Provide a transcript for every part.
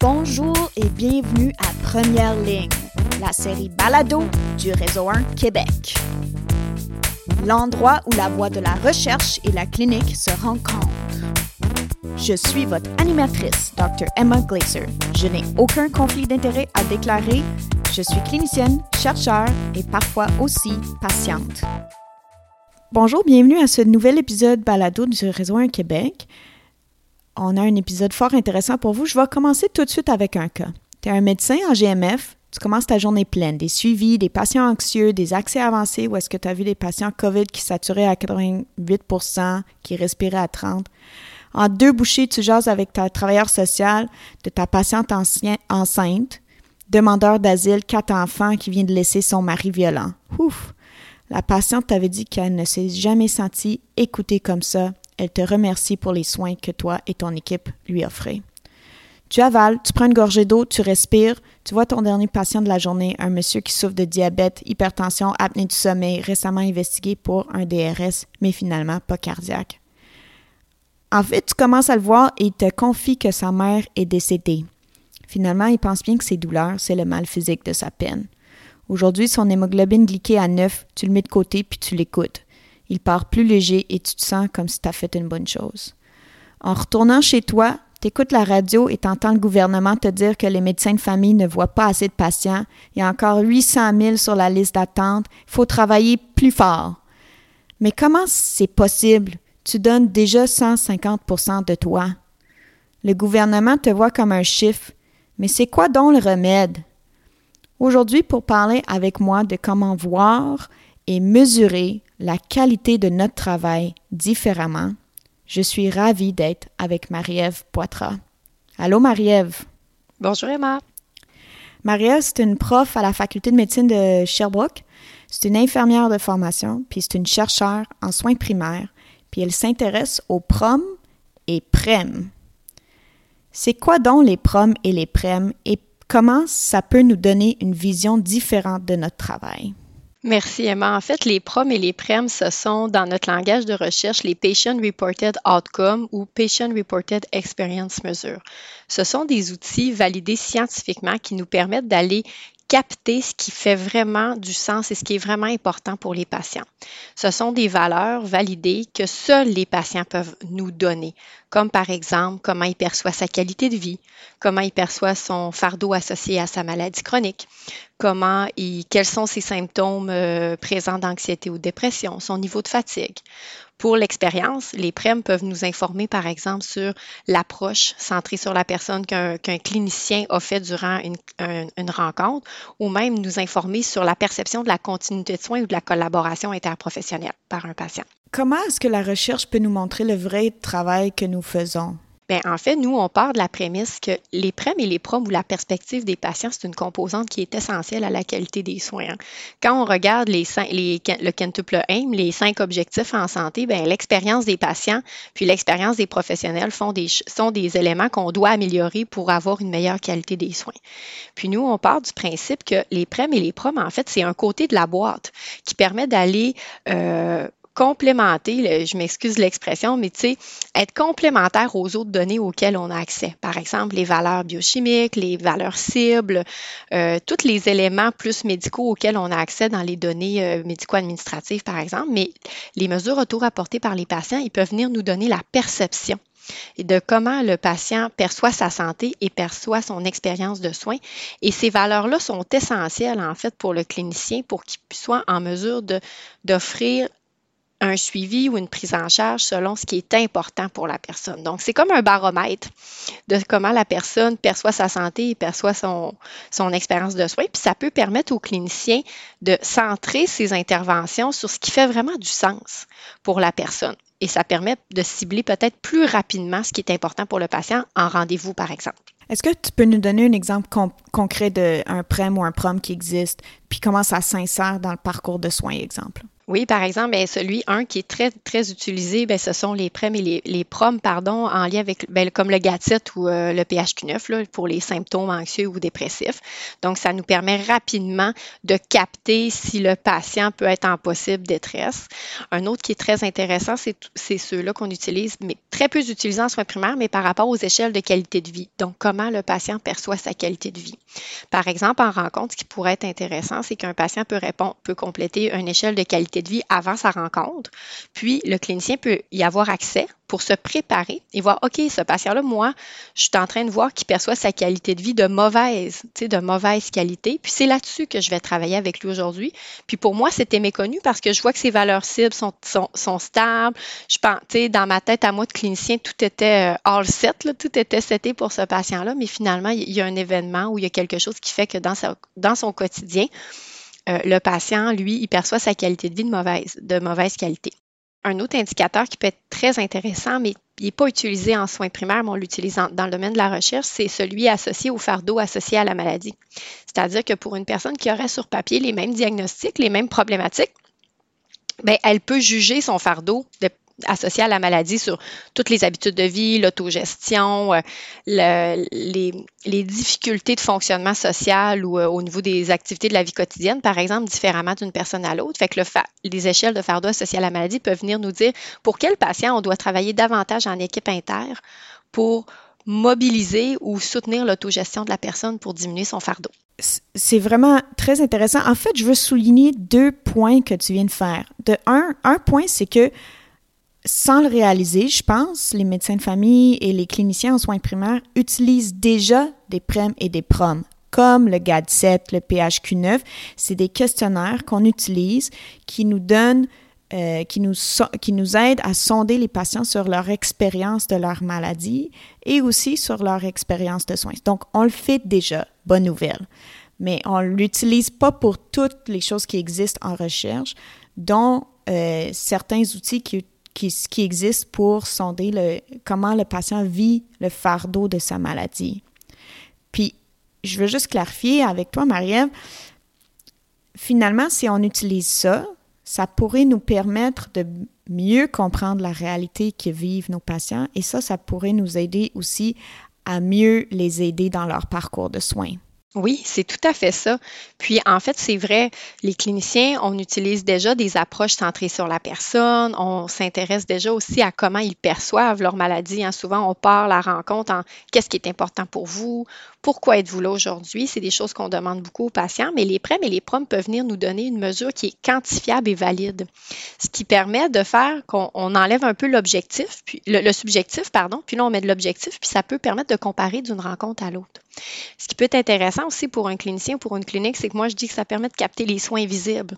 Bonjour et bienvenue à Première Ligne, la série Balado du Réseau 1 Québec. L'endroit où la voie de la recherche et la clinique se rencontrent. Je suis votre animatrice, Dr. Emma Glaser. Je n'ai aucun conflit d'intérêt à déclarer. Je suis clinicienne, chercheur et parfois aussi patiente. Bonjour, bienvenue à ce nouvel épisode balado du Réseau 1 Québec. On a un épisode fort intéressant pour vous. Je vais commencer tout de suite avec un cas. Tu es un médecin en GMF, tu commences ta journée pleine, des suivis, des patients anxieux, des accès avancés où est-ce que tu as vu des patients COVID qui saturaient à 88% qui respiraient à 30 en deux bouchées, tu jases avec ta travailleur social de ta patiente enceinte, demandeur d'asile, quatre enfants qui vient de laisser son mari violent. Ouf! La patiente t'avait dit qu'elle ne s'est jamais sentie écoutée comme ça. Elle te remercie pour les soins que toi et ton équipe lui offrez. Tu avales, tu prends une gorgée d'eau, tu respires, tu vois ton dernier patient de la journée, un monsieur qui souffre de diabète, hypertension, apnée du sommeil, récemment investigué pour un DRS, mais finalement pas cardiaque. En fait, tu commences à le voir et il te confie que sa mère est décédée. Finalement, il pense bien que ses douleurs, c'est le mal physique de sa peine. Aujourd'hui, son hémoglobine glyquée à 9, tu le mets de côté puis tu l'écoutes. Il part plus léger et tu te sens comme si tu as fait une bonne chose. En retournant chez toi, tu écoutes la radio et t'entends le gouvernement te dire que les médecins de famille ne voient pas assez de patients. Il y a encore 800 000 sur la liste d'attente. Il faut travailler plus fort. Mais comment c'est possible? tu donnes déjà 150% de toi. Le gouvernement te voit comme un chiffre, mais c'est quoi donc le remède? Aujourd'hui, pour parler avec moi de comment voir et mesurer la qualité de notre travail différemment, je suis ravie d'être avec Marie-Ève Poitras. Allô, Marie-Ève? Bonjour, Emma. Marie-Ève, c'est une prof à la faculté de médecine de Sherbrooke. C'est une infirmière de formation, puis c'est une chercheure en soins primaires puis elle s'intéresse aux prom et prem. C'est quoi donc les prom et les prem et comment ça peut nous donner une vision différente de notre travail? Merci Emma. En fait, les PROM et les PREM, ce sont dans notre langage de recherche les Patient Reported Outcome ou Patient Reported Experience Measure. Ce sont des outils validés scientifiquement qui nous permettent d'aller capter ce qui fait vraiment du sens et ce qui est vraiment important pour les patients. Ce sont des valeurs validées que seuls les patients peuvent nous donner, comme par exemple comment il perçoit sa qualité de vie, comment il perçoit son fardeau associé à sa maladie chronique, comment et quels sont ses symptômes euh, présents d'anxiété ou de dépression, son niveau de fatigue. Pour l'expérience, les PREM peuvent nous informer, par exemple, sur l'approche centrée sur la personne qu'un clinicien a fait durant une, une, rencontre, ou même nous informer sur la perception de la continuité de soins ou de la collaboration interprofessionnelle par un patient. Comment est-ce que la recherche peut nous montrer le vrai travail que nous faisons? Bien, en fait, nous, on part de la prémisse que les prêmes et les prom ou la perspective des patients, c'est une composante qui est essentielle à la qualité des soins. Hein. Quand on regarde les, les, le quintuple aim, les cinq objectifs en santé, bien, l'expérience des patients puis l'expérience des professionnels font des, sont des éléments qu'on doit améliorer pour avoir une meilleure qualité des soins. Puis nous, on part du principe que les prêmes et les prom, en fait, c'est un côté de la boîte qui permet d'aller euh, complémenter, je m'excuse l'expression, mais tu sais, être complémentaire aux autres données auxquelles on a accès. Par exemple, les valeurs biochimiques, les valeurs cibles, euh, tous les éléments plus médicaux auxquels on a accès dans les données euh, médico-administratives, par exemple. Mais les mesures auto-rapportées par les patients, ils peuvent venir nous donner la perception de comment le patient perçoit sa santé et perçoit son expérience de soins. Et ces valeurs-là sont essentielles, en fait, pour le clinicien pour qu'il soit en mesure d'offrir un suivi ou une prise en charge selon ce qui est important pour la personne. Donc, c'est comme un baromètre de comment la personne perçoit sa santé perçoit son, son expérience de soins. Puis ça peut permettre aux cliniciens de centrer ses interventions sur ce qui fait vraiment du sens pour la personne. Et ça permet de cibler peut-être plus rapidement ce qui est important pour le patient en rendez-vous, par exemple. Est-ce que tu peux nous donner un exemple concret d'un PREM ou un PROM qui existe, puis comment ça s'insère dans le parcours de soins, exemple? Oui, par exemple, ben, celui, un qui est très, très utilisé, ben, ce sont les PREM et les, les PROM, pardon, en lien avec, ben, comme le GATIT ou euh, le PHQ-9, là, pour les symptômes anxieux ou dépressifs. Donc, ça nous permet rapidement de capter si le patient peut être en possible détresse. Un autre qui est très intéressant, c'est ceux-là qu'on utilise, mais très peu utilisés en soins primaires, mais par rapport aux échelles de qualité de vie. Donc, comment le patient perçoit sa qualité de vie. Par exemple, en rencontre, ce qui pourrait être intéressant, c'est qu'un patient peut répondre, peut compléter une échelle de qualité de vie avant sa rencontre, puis le clinicien peut y avoir accès pour se préparer et voir, OK, ce patient-là, moi, je suis en train de voir qu'il perçoit sa qualité de vie de mauvaise, tu sais, de mauvaise qualité. Puis c'est là-dessus que je vais travailler avec lui aujourd'hui. Puis pour moi, c'était méconnu parce que je vois que ses valeurs cibles sont, sont, stables. Je pense, tu sais, dans ma tête à moi de clinicien, tout était euh, all set, tout était seté pour ce patient-là. Mais finalement, il y a un événement où il y a quelque chose qui fait que dans, sa, dans son quotidien, euh, le patient, lui, il perçoit sa qualité de vie de mauvaise, de mauvaise qualité. Un autre indicateur qui peut être très intéressant, mais qui n'est pas utilisé en soins primaires, mais on l'utilise dans le domaine de la recherche, c'est celui associé au fardeau associé à la maladie. C'est-à-dire que pour une personne qui aurait sur papier les mêmes diagnostics, les mêmes problématiques, bien, elle peut juger son fardeau de, associé à la maladie sur toutes les habitudes de vie, l'autogestion, euh, les, difficultés de fonctionnement social ou euh, au niveau des activités de la vie quotidienne, par exemple, différemment d'une personne à l'autre. Fait que le les échelles de fardeau associées à la maladie peuvent venir nous dire pour quel patient on doit travailler davantage en équipe inter pour mobiliser ou soutenir l'autogestion de la personne pour diminuer son fardeau. C'est vraiment très intéressant. En fait, je veux souligner deux points que tu viens de faire. De un, un point, c'est que sans le réaliser, je pense, les médecins de famille et les cliniciens en soins primaires utilisent déjà des PREM et des PROM, comme le GAD-7, le PHQ-9. C'est des questionnaires qu'on utilise qui nous donnent euh, qui, nous qui nous aident à sonder les patients sur leur expérience de leur maladie et aussi sur leur expérience de soins. Donc, on le fait déjà, bonne nouvelle, mais on ne l'utilise pas pour toutes les choses qui existent en recherche, dont euh, certains outils qui qui, existe pour sonder comment le patient vit le fardeau de sa maladie. Puis, je veux juste clarifier avec toi, Marie-Ève, finalement, si on utilise ça, ça pourrait nous permettre de mieux comprendre la réalité que vivent nos patients et ça, ça pourrait nous aider aussi à mieux les aider dans leur parcours de soins. Oui, c'est tout à fait ça. Puis en fait, c'est vrai, les cliniciens, on utilise déjà des approches centrées sur la personne, on s'intéresse déjà aussi à comment ils perçoivent leur maladie. Hein. Souvent, on part la rencontre en qu'est-ce qui est important pour vous, pourquoi êtes-vous là aujourd'hui? C'est des choses qu'on demande beaucoup aux patients, mais les PREM et les PROM peuvent venir nous donner une mesure qui est quantifiable et valide, ce qui permet de faire qu'on enlève un peu l'objectif, puis le, subjectif, pardon, puis là on met de l'objectif, puis ça peut permettre de comparer d'une rencontre à l'autre. Ce qui peut être intéressant aussi pour un clinicien ou pour une clinique, c'est que moi je dis que ça permet de capter les soins visibles,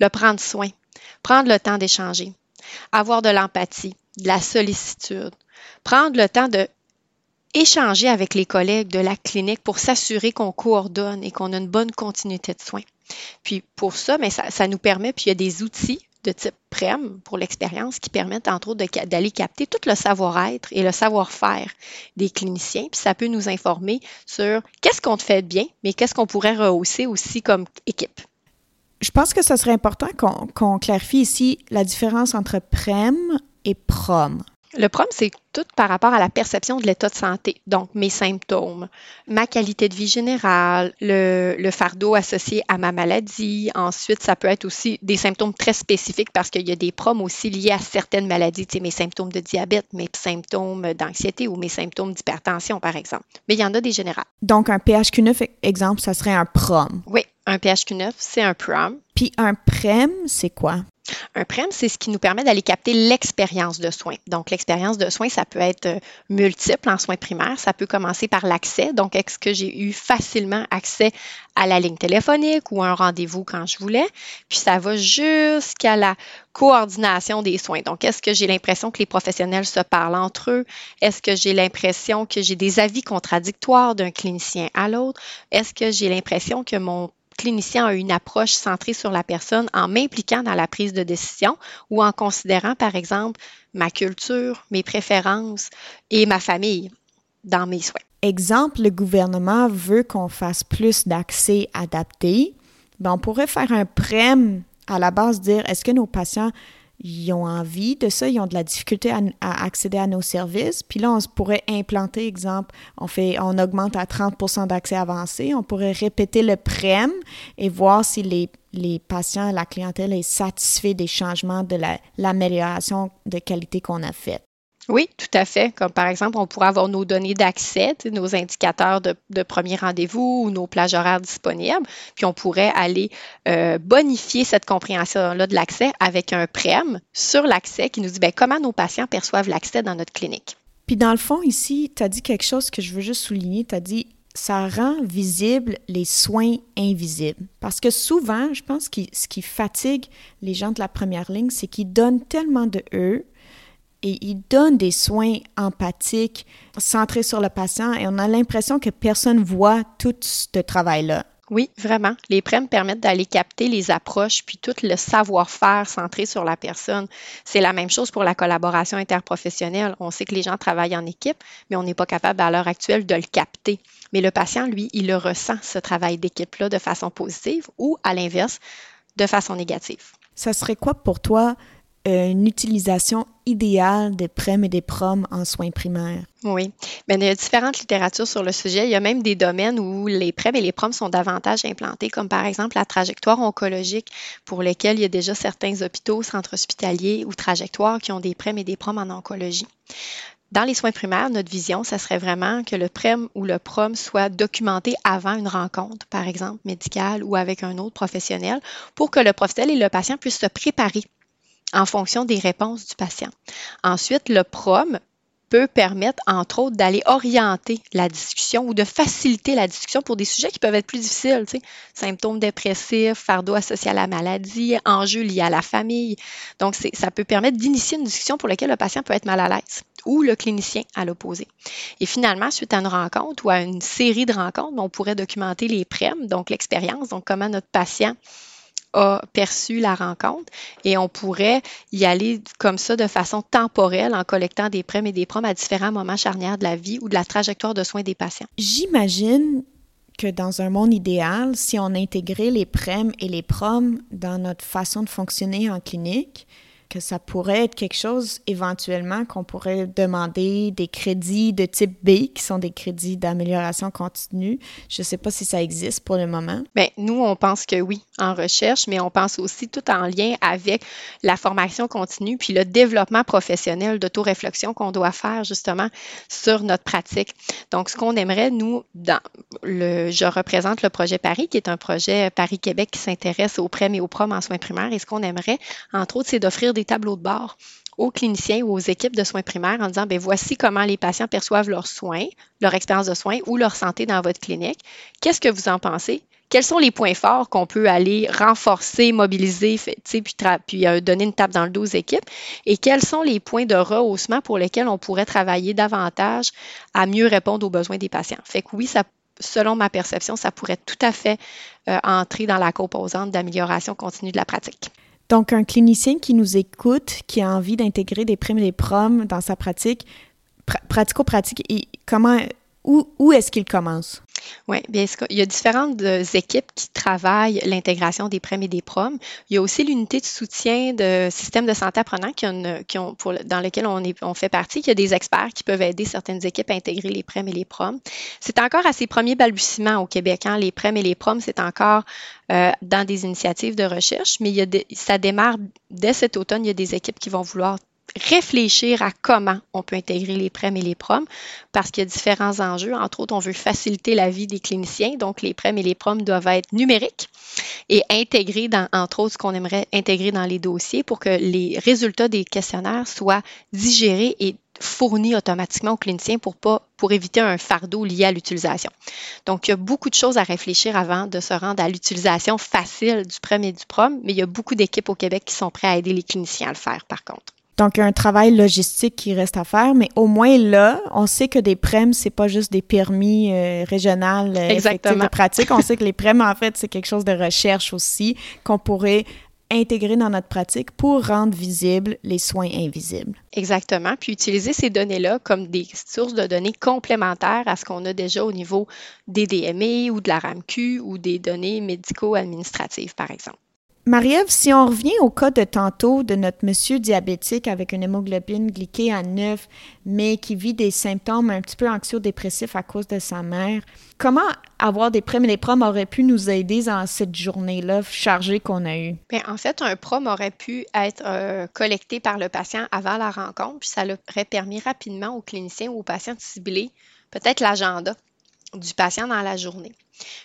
le prendre soin, prendre le temps d'échanger, avoir de l'empathie, de la sollicitude, prendre le temps de échanger avec les collègues de la clinique pour s'assurer qu'on coordonne et qu'on a une bonne continuité de soins. Puis pour ça, mais ça, ça nous permet, puis il y a des outils de type PREM pour l'expérience qui permettent entre autres d'aller capter tout le savoir-être et le savoir-faire des cliniciens. Puis ça peut nous informer sur qu'est-ce qu'on fait bien, mais qu'est-ce qu'on pourrait rehausser aussi comme équipe. Je pense que ce serait important qu'on clarifie ici la différence entre PREM et PROM. Le PROM, c'est tout par rapport à la perception de l'état de santé, donc mes symptômes, ma qualité de vie générale, le, fardeau associé à ma maladie. Ensuite, ça peut être aussi des symptômes très spécifiques parce qu'il y a des PROM aussi liés à certaines maladies, tu sais, mes symptômes de diabète, mes symptômes d'anxiété ou mes symptômes d'hypertension, par exemple. Mais il y en a des générales. Donc, un PHQ9, exemple, ça serait un PROM. Oui, un PHQ9, c'est un PROM. Puis un PREM, c'est quoi? Un PREM, c'est ce qui nous permet d'aller capter l'expérience de soins. Donc, l'expérience de soins, ça peut être euh, multiple en soins primaires. Ça peut commencer par l'accès. Donc, est-ce que j'ai eu facilement accès à la ligne téléphonique ou à un rendez-vous quand je voulais? Puis, ça va jusqu'à la coordination des soins. Donc, est-ce que j'ai l'impression que les professionnels se parlent entre eux? Est-ce que j'ai l'impression que j'ai des avis contradictoires d'un clinicien à l'autre? Est-ce que j'ai l'impression que mon clinicien a une approche centrée sur la personne en m'impliquant dans la prise de décision ou en considérant, par exemple, ma culture, mes préférences et ma famille dans mes soins. Exemple, le gouvernement veut qu'on fasse plus d'accès adapté. Ben, on pourrait faire un PREM à la base dire est-ce que nos patients ils ont envie de ça, ils ont de la difficulté à, accéder à nos services. Puis là, on pourrait implanter, exemple, on fait, on augmente à 30% d'accès avancé. On pourrait répéter le PREM et voir si les, les patients, la clientèle est satisfait des changements de l'amélioration de qualité qu'on a fait. Oui, tout à fait. Comme par exemple, on pourrait avoir nos données d'accès, nos indicateurs de, premier rendez-vous ou nos plages horaires disponibles, puis on pourrait aller euh, bonifier cette compréhension-là de l'accès avec un PREM sur l'accès qui nous dit bien, comment nos patients perçoivent l'accès dans notre clinique. Puis dans le fond, ici, tu as dit quelque chose que je veux juste souligner. Tu as dit ça rend visible les soins invisibles. Parce que souvent, je pense que ce qui fatigue les gens de la première ligne, c'est qu'ils donnent tellement de eux et il donne des soins empathiques centrés sur le patient et on a l'impression que personne voit tout ce travail-là. Oui, vraiment. Les PREM permettent d'aller capter les approches puis tout le savoir-faire centré sur la personne. C'est la même chose pour la collaboration interprofessionnelle. On sait que les gens travaillent en équipe, mais on n'est pas capable à l'heure actuelle de le capter. Mais le patient, lui, il le ressent, ce travail d'équipe-là, de façon positive ou, à l'inverse, de façon négative. Ça serait quoi pour toi une utilisation idéale des PREM et des PROM en soins primaires? Oui, mais il y a différentes littératures sur le sujet. Il y a même des domaines où les PREM et les PROM sont davantage implantés, comme par exemple la trajectoire oncologique, pour lesquels il y a déjà certains hôpitaux, centres hospitaliers ou trajectoires qui ont des PREM et des PROM en oncologie. Dans les soins primaires, notre vision, ça serait vraiment que le PREM ou le PROM soit documenté avant une rencontre, par exemple médicale ou avec un autre professionnel, pour que le professionnel et le patient puissent se préparer en fonction des réponses du patient. Ensuite, le PROM peut permettre, entre autres, d'aller orienter la discussion ou de faciliter la discussion pour des sujets qui peuvent être plus difficiles, symptômes dépressifs, fardeau associé à la maladie, enjeux liés à la famille. Donc, ça peut permettre d'initier une discussion pour laquelle le patient peut être mal à l'aise ou le clinicien à l'opposé. Et finalement, suite à une rencontre ou à une série de rencontres, on pourrait documenter les prèmes, donc l'expérience, donc comment notre patient perçu la rencontre et on pourrait y aller comme ça de façon temporelle en collectant des prêts et des proms à différents moments charnières de la vie ou de la trajectoire de soins des patients. J'imagine que dans un monde idéal, si on intégrait les prêmes et les proms dans notre façon de fonctionner en clinique, que ça pourrait être quelque chose éventuellement qu'on pourrait demander des crédits de type B, qui sont des crédits d'amélioration continue. Je ne sais pas si ça existe pour le moment. Bien, nous, on pense que oui, en recherche, mais on pense aussi tout en lien avec la formation continue puis le développement professionnel d'autoréflexion qu'on doit faire justement sur notre pratique. Donc, ce qu'on aimerait, nous, dans le, je représente le projet Paris, qui est un projet Paris-Québec qui s'intéresse aux prêts et aux prom en soins primaires. Et ce qu'on aimerait, entre autres, c'est d'offrir des tableaux de bord aux cliniciens ou aux équipes de soins primaires en disant, bien, voici comment les patients perçoivent leurs soins, leur expérience de soins ou leur santé dans votre clinique. Qu'est-ce que vous en pensez? Quels sont les points forts qu'on peut aller renforcer, mobiliser, puis, puis euh, donner une tape dans le dos aux équipes? Et quels sont les points de rehaussement pour lesquels on pourrait travailler davantage à mieux répondre aux besoins des patients? Fait que oui, ça selon ma perception, ça pourrait tout à fait euh, entrer dans la composante d'amélioration continue de la pratique. Donc, un clinicien qui nous écoute, qui a envie d'intégrer des primes et des proms dans sa pratique, pratico-pratique, comment, où, est-ce qu'il commence? Oui, bien, il y a différentes euh, équipes qui travaillent l'intégration des prêts et des proms. Il y a aussi l'unité de soutien de système de santé apprenant qui, ont, pour, dans lequel on, est, on fait partie, qui a des experts qui peuvent aider certaines équipes à intégrer les prêts et les proms. C'est encore à ses premiers balbutiements au Québec. Hein. Les prêts et les proms, c'est encore euh, dans des initiatives de recherche, mais il y a ça démarre dès cet automne. Il y a des équipes qui vont vouloir réfléchir à comment on peut intégrer les prêmes et les proms parce qu'il y a différents enjeux. Entre autres, on veut faciliter la vie des cliniciens, donc les prêmes et les proms doivent être numériques et intégrés entre autres, ce qu'on aimerait intégrer dans les dossiers pour que les résultats des questionnaires soient digérés et fournis automatiquement aux cliniciens pour pour éviter un fardeau lié à l'utilisation. Donc, il y a beaucoup de choses à réfléchir avant de se rendre à l'utilisation facile du prême et du prom, mais il y a beaucoup d'équipes au Québec qui sont prêtes à aider les cliniciens à le faire, par contre. Donc, il y a un travail logistique qui reste à faire, mais au moins là, on sait que des PREM, c'est pas juste des permis euh, régionaux euh, Exactement. de pratique. On sait que les PREM, en fait, c'est quelque chose de recherche aussi qu'on pourrait intégrer dans notre pratique pour rendre visibles les soins invisibles. Exactement. Puis utiliser ces données-là comme des sources de données complémentaires à ce qu'on a déjà au niveau des DME ou de la RAMQ ou des données médico-administratives, par exemple. Marie-Ève, si on revient au cas de tantôt de notre monsieur diabétique avec une hémoglobine glyquée à 9, mais qui vit des symptômes un petit peu anxio-dépressifs à cause de sa mère, comment avoir des prêmes et des proms aurait pu nous aider dans cette journée-là chargée qu'on a eue? Bien, en fait, un prom aurait pu être euh, collecté par le patient avant la rencontre, puis ça aurait permis rapidement au clinicien ou au patient de cibler peut-être l'agenda du patient dans la journée.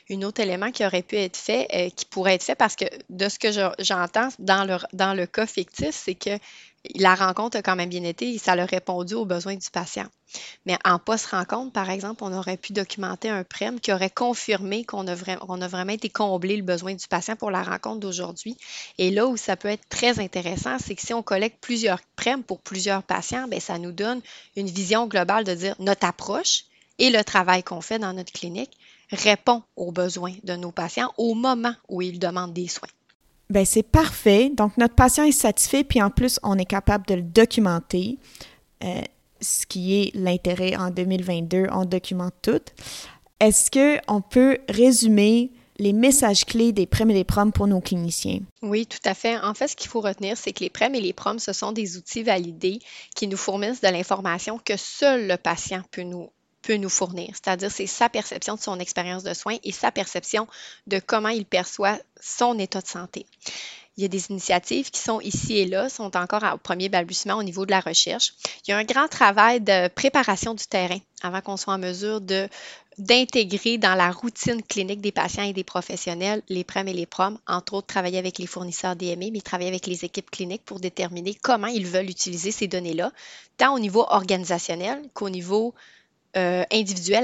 Un autre élément qui aurait pu être fait, euh, qui pourrait être fait, parce que de ce que j'entends dans le, cas fictif, c'est que la rencontre a quand même bien été et ça a répondu aux besoins du patient. Mais en post-rencontre, par exemple, on aurait pu documenter un prême qui aurait confirmé qu'on a, vraiment été comblé le besoin du patient pour la rencontre d'aujourd'hui. Et là où ça peut être très intéressant, c'est que si on collecte plusieurs prêmes pour plusieurs patients, bien, ça nous donne une vision globale de dire notre approche et le travail qu'on fait dans notre clinique répond aux besoins de nos patients au moment où ils demandent des soins. Bien, c'est parfait. Donc, notre patient est satisfait, puis en plus, on est capable de le documenter, euh, ce qui est l'intérêt en 2022. On documente tout. Est-ce qu'on peut résumer les messages clés des PREM et des PROM pour nos cliniciens? Oui, tout à fait. En fait, ce qu'il faut retenir, c'est que les PREM et les PROM, ce sont des outils validés qui nous fournissent de l'information que seul le patient peut nous peut nous fournir, c'est-à-dire c'est sa perception de son expérience de soins et sa perception de comment il perçoit son état de santé. Il y a des initiatives qui sont ici et là, sont encore au premier balbutiement au niveau de la recherche. Il y a un grand travail de préparation du terrain avant qu'on soit en mesure de d'intégrer dans la routine clinique des patients et des professionnels les PREM et les PROM, entre autres travailler avec les fournisseurs DME, mais travailler avec les équipes cliniques pour déterminer comment ils veulent utiliser ces données-là, tant au niveau organisationnel qu'au niveau euh,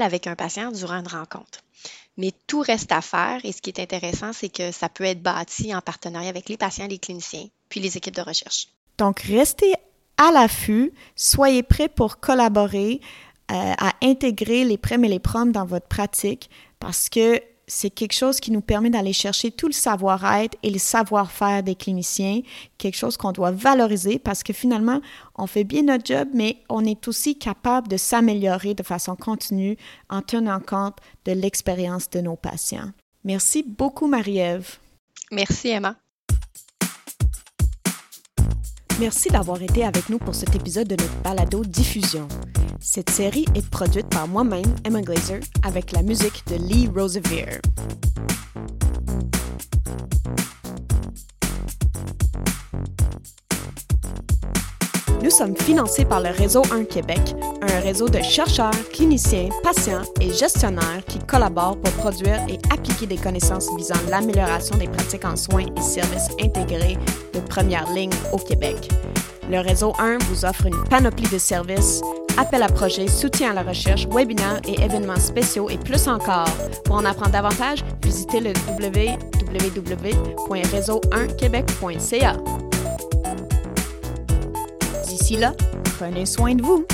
avec un patient durant une rencontre. Mais tout reste à faire et ce qui est intéressant, c'est que ça peut être bâti en partenariat avec les patients, les cliniciens, puis les équipes de recherche. Donc, restez à l'affût, soyez prêts pour collaborer, euh, à intégrer les prêmes et les proms dans votre pratique parce que c'est quelque chose qui nous permet d'aller chercher tout le savoir-être et le savoir-faire des cliniciens, quelque chose qu'on doit valoriser parce que finalement, on fait bien notre job, mais on est aussi capable de s'améliorer de façon continue en tenant compte de l'expérience de nos patients. Merci beaucoup, Marie-Ève. Merci, Emma. Merci d'avoir été avec nous pour cet épisode de notre balado diffusion. Cette série est produite par moi-même, Emma Glazer, avec la musique de Lee Rosevere. Nous sommes financés par le Réseau 1 Québec, un réseau de chercheurs, cliniciens, patients et gestionnaires qui collaborent pour produire et appliquer des connaissances visant l'amélioration des pratiques en soins et services intégrés de première ligne au Québec. Le Réseau 1 vous offre une panoplie de services, appels à projets, soutien à la recherche, webinaires et événements spéciaux et plus encore. Pour en apprendre davantage, visitez le www.réseau1québec.ca. D'ici là, prenez soin de vous.